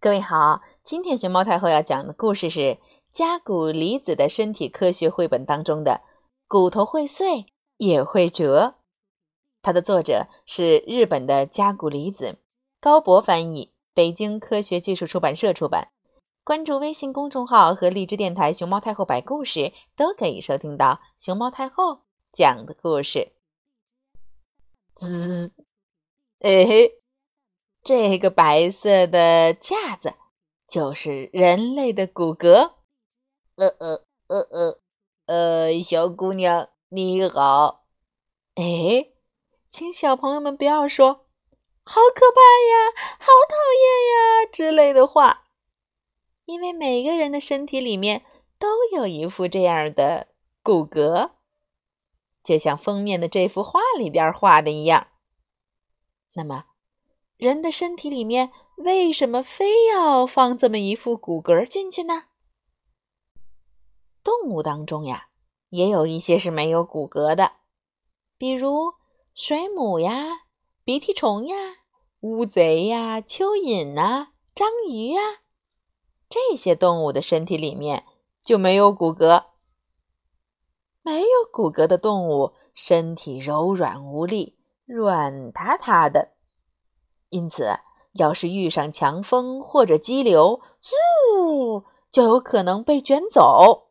各位好，今天熊猫太后要讲的故事是《加古离子的身体科学绘本》当中的“骨头会碎也会折”。它的作者是日本的加古离子，高博翻译，北京科学技术出版社出版。关注微信公众号和荔枝电台“熊猫太后摆故事”，都可以收听到熊猫太后讲的故事。滋，哎嘿。这个白色的架子就是人类的骨骼。呃呃呃呃呃，小姑娘你好。哎，请小朋友们不要说“好可怕呀”“好讨厌呀”之类的话，因为每个人的身体里面都有一副这样的骨骼，就像封面的这幅画里边画的一样。那么。人的身体里面为什么非要放这么一副骨骼进去呢？动物当中呀，也有一些是没有骨骼的，比如水母呀、鼻涕虫呀、乌贼呀、蚯蚓呐、章鱼呀，这些动物的身体里面就没有骨骼。没有骨骼的动物身体柔软无力、软塌塌的。因此，要是遇上强风或者激流，呜，就有可能被卷走。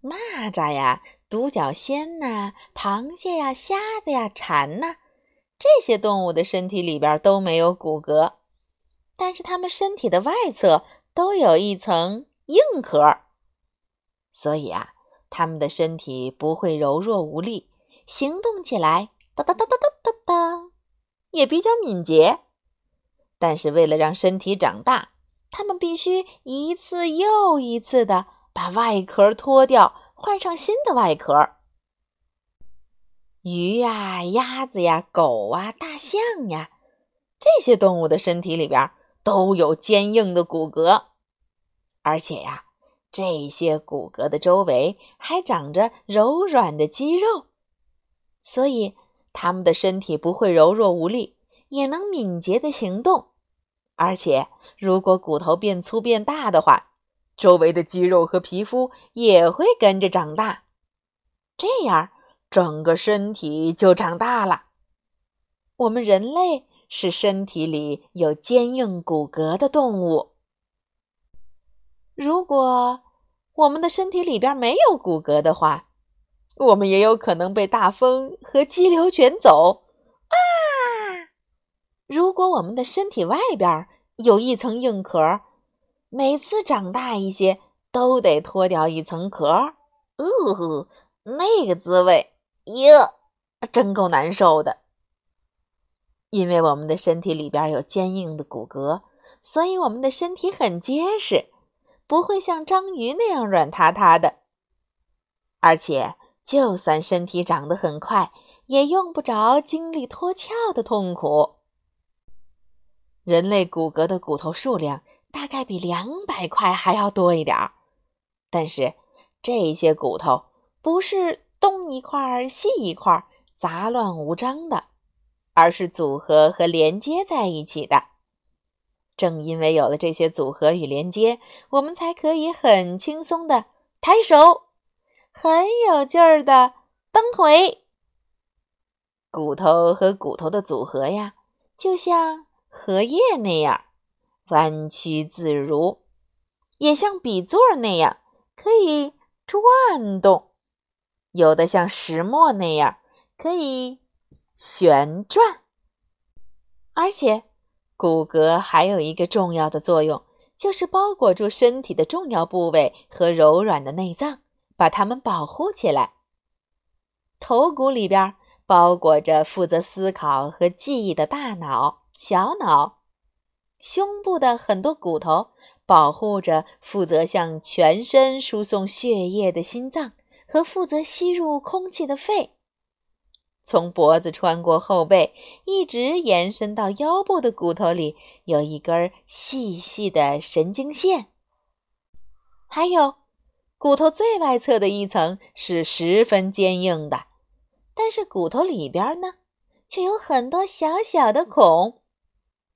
蚂蚱呀、独角仙呐、螃蟹呀、虾子呀、蝉呐，这些动物的身体里边都没有骨骼，但是它们身体的外侧都有一层硬壳，所以啊，它们的身体不会柔弱无力，行动起来哒哒哒哒哒哒哒。也比较敏捷，但是为了让身体长大，它们必须一次又一次的把外壳脱掉，换上新的外壳。鱼呀、鸭子呀、狗啊、大象呀，这些动物的身体里边都有坚硬的骨骼，而且呀，这些骨骼的周围还长着柔软的肌肉，所以。它们的身体不会柔弱无力，也能敏捷的行动。而且，如果骨头变粗变大的话，周围的肌肉和皮肤也会跟着长大，这样整个身体就长大了。我们人类是身体里有坚硬骨骼的动物。如果我们的身体里边没有骨骼的话，我们也有可能被大风和激流卷走啊！如果我们的身体外边有一层硬壳，每次长大一些都得脱掉一层壳，哦，那个滋味哟，真够难受的。因为我们的身体里边有坚硬的骨骼，所以我们的身体很结实，不会像章鱼那样软塌塌的，而且。就算身体长得很快，也用不着经历脱壳的痛苦。人类骨骼的骨头数量大概比两百块还要多一点儿，但是这些骨头不是东一块西一块杂乱无章的，而是组合和连接在一起的。正因为有了这些组合与连接，我们才可以很轻松的抬手。很有劲儿的蹬腿，骨头和骨头的组合呀，就像荷叶那样弯曲自如，也像笔座那样可以转动，有的像石磨那样可以旋转。而且，骨骼还有一个重要的作用，就是包裹住身体的重要部位和柔软的内脏。把它们保护起来。头骨里边包裹着负责思考和记忆的大脑、小脑；胸部的很多骨头保护着负责向全身输送血液的心脏和负责吸入空气的肺。从脖子穿过后背，一直延伸到腰部的骨头里，有一根细细的神经线。还有。骨头最外侧的一层是十分坚硬的，但是骨头里边呢，却有很多小小的孔，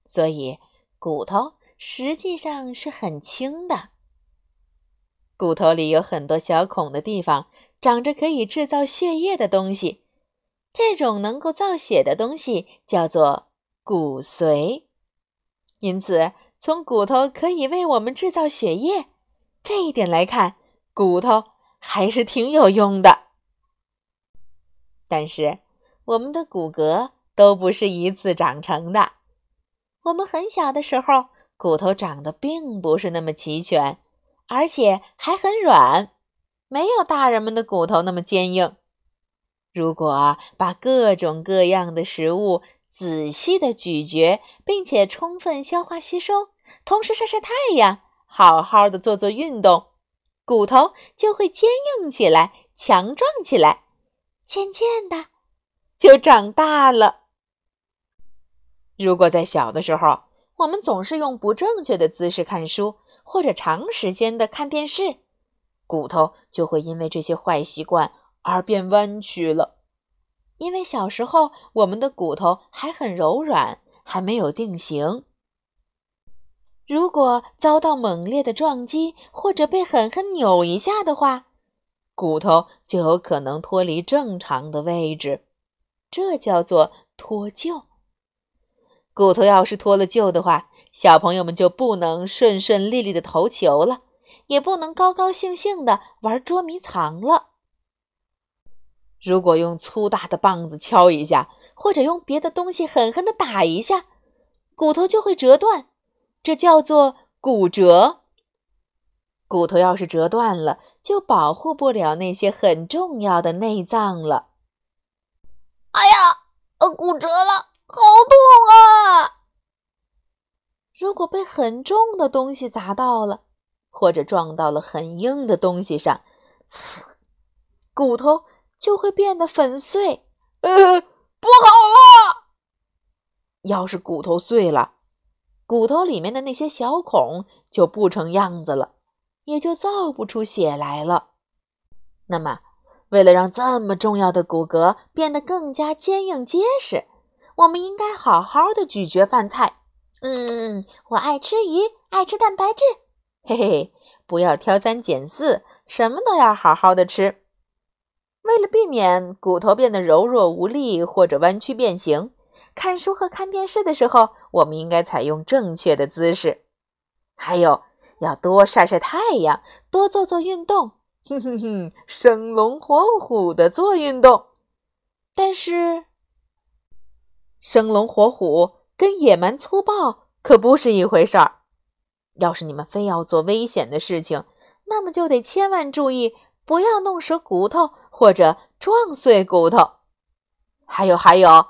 所以骨头实际上是很轻的。骨头里有很多小孔的地方，长着可以制造血液的东西。这种能够造血的东西叫做骨髓。因此，从骨头可以为我们制造血液这一点来看，骨头还是挺有用的。但是，我们的骨骼都不是一次长成的。我们很小的时候，骨头长得并不是那么齐全。而且还很软，没有大人们的骨头那么坚硬。如果把各种各样的食物仔细的咀嚼，并且充分消化吸收，同时晒晒太阳，好好的做做运动，骨头就会坚硬起来，强壮起来，渐渐的就长大了。如果在小的时候，我们总是用不正确的姿势看书。或者长时间的看电视，骨头就会因为这些坏习惯而变弯曲了。因为小时候我们的骨头还很柔软，还没有定型。如果遭到猛烈的撞击，或者被狠狠扭一下的话，骨头就有可能脱离正常的位置，这叫做脱臼。骨头要是脱了臼的话，小朋友们就不能顺顺利利的投球了，也不能高高兴兴的玩捉迷藏了。如果用粗大的棒子敲一下，或者用别的东西狠狠的打一下，骨头就会折断，这叫做骨折。骨头要是折断了，就保护不了那些很重要的内脏了。哎呀，呃，骨折了，好痛啊！如果被很重的东西砸到了，或者撞到了很硬的东西上，呲，骨头就会变得粉碎。呃，不好了！要是骨头碎了，骨头里面的那些小孔就不成样子了，也就造不出血来了。那么，为了让这么重要的骨骼变得更加坚硬结实，我们应该好好的咀嚼饭菜。嗯，我爱吃鱼，爱吃蛋白质，嘿嘿，不要挑三拣四，什么都要好好的吃。为了避免骨头变得柔弱无力或者弯曲变形，看书和看电视的时候，我们应该采用正确的姿势。还有，要多晒晒太阳，多做做运动，哼哼哼，生龙活虎的做运动。但是，生龙活虎。跟野蛮粗暴可不是一回事儿。要是你们非要做危险的事情，那么就得千万注意，不要弄折骨头或者撞碎骨头。还有还有，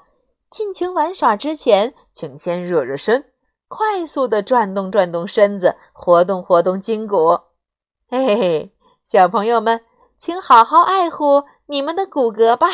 尽情玩耍之前，请先热热身，快速的转动转动身子，活动活动筋骨。嘿嘿嘿，小朋友们，请好好爱护你们的骨骼吧。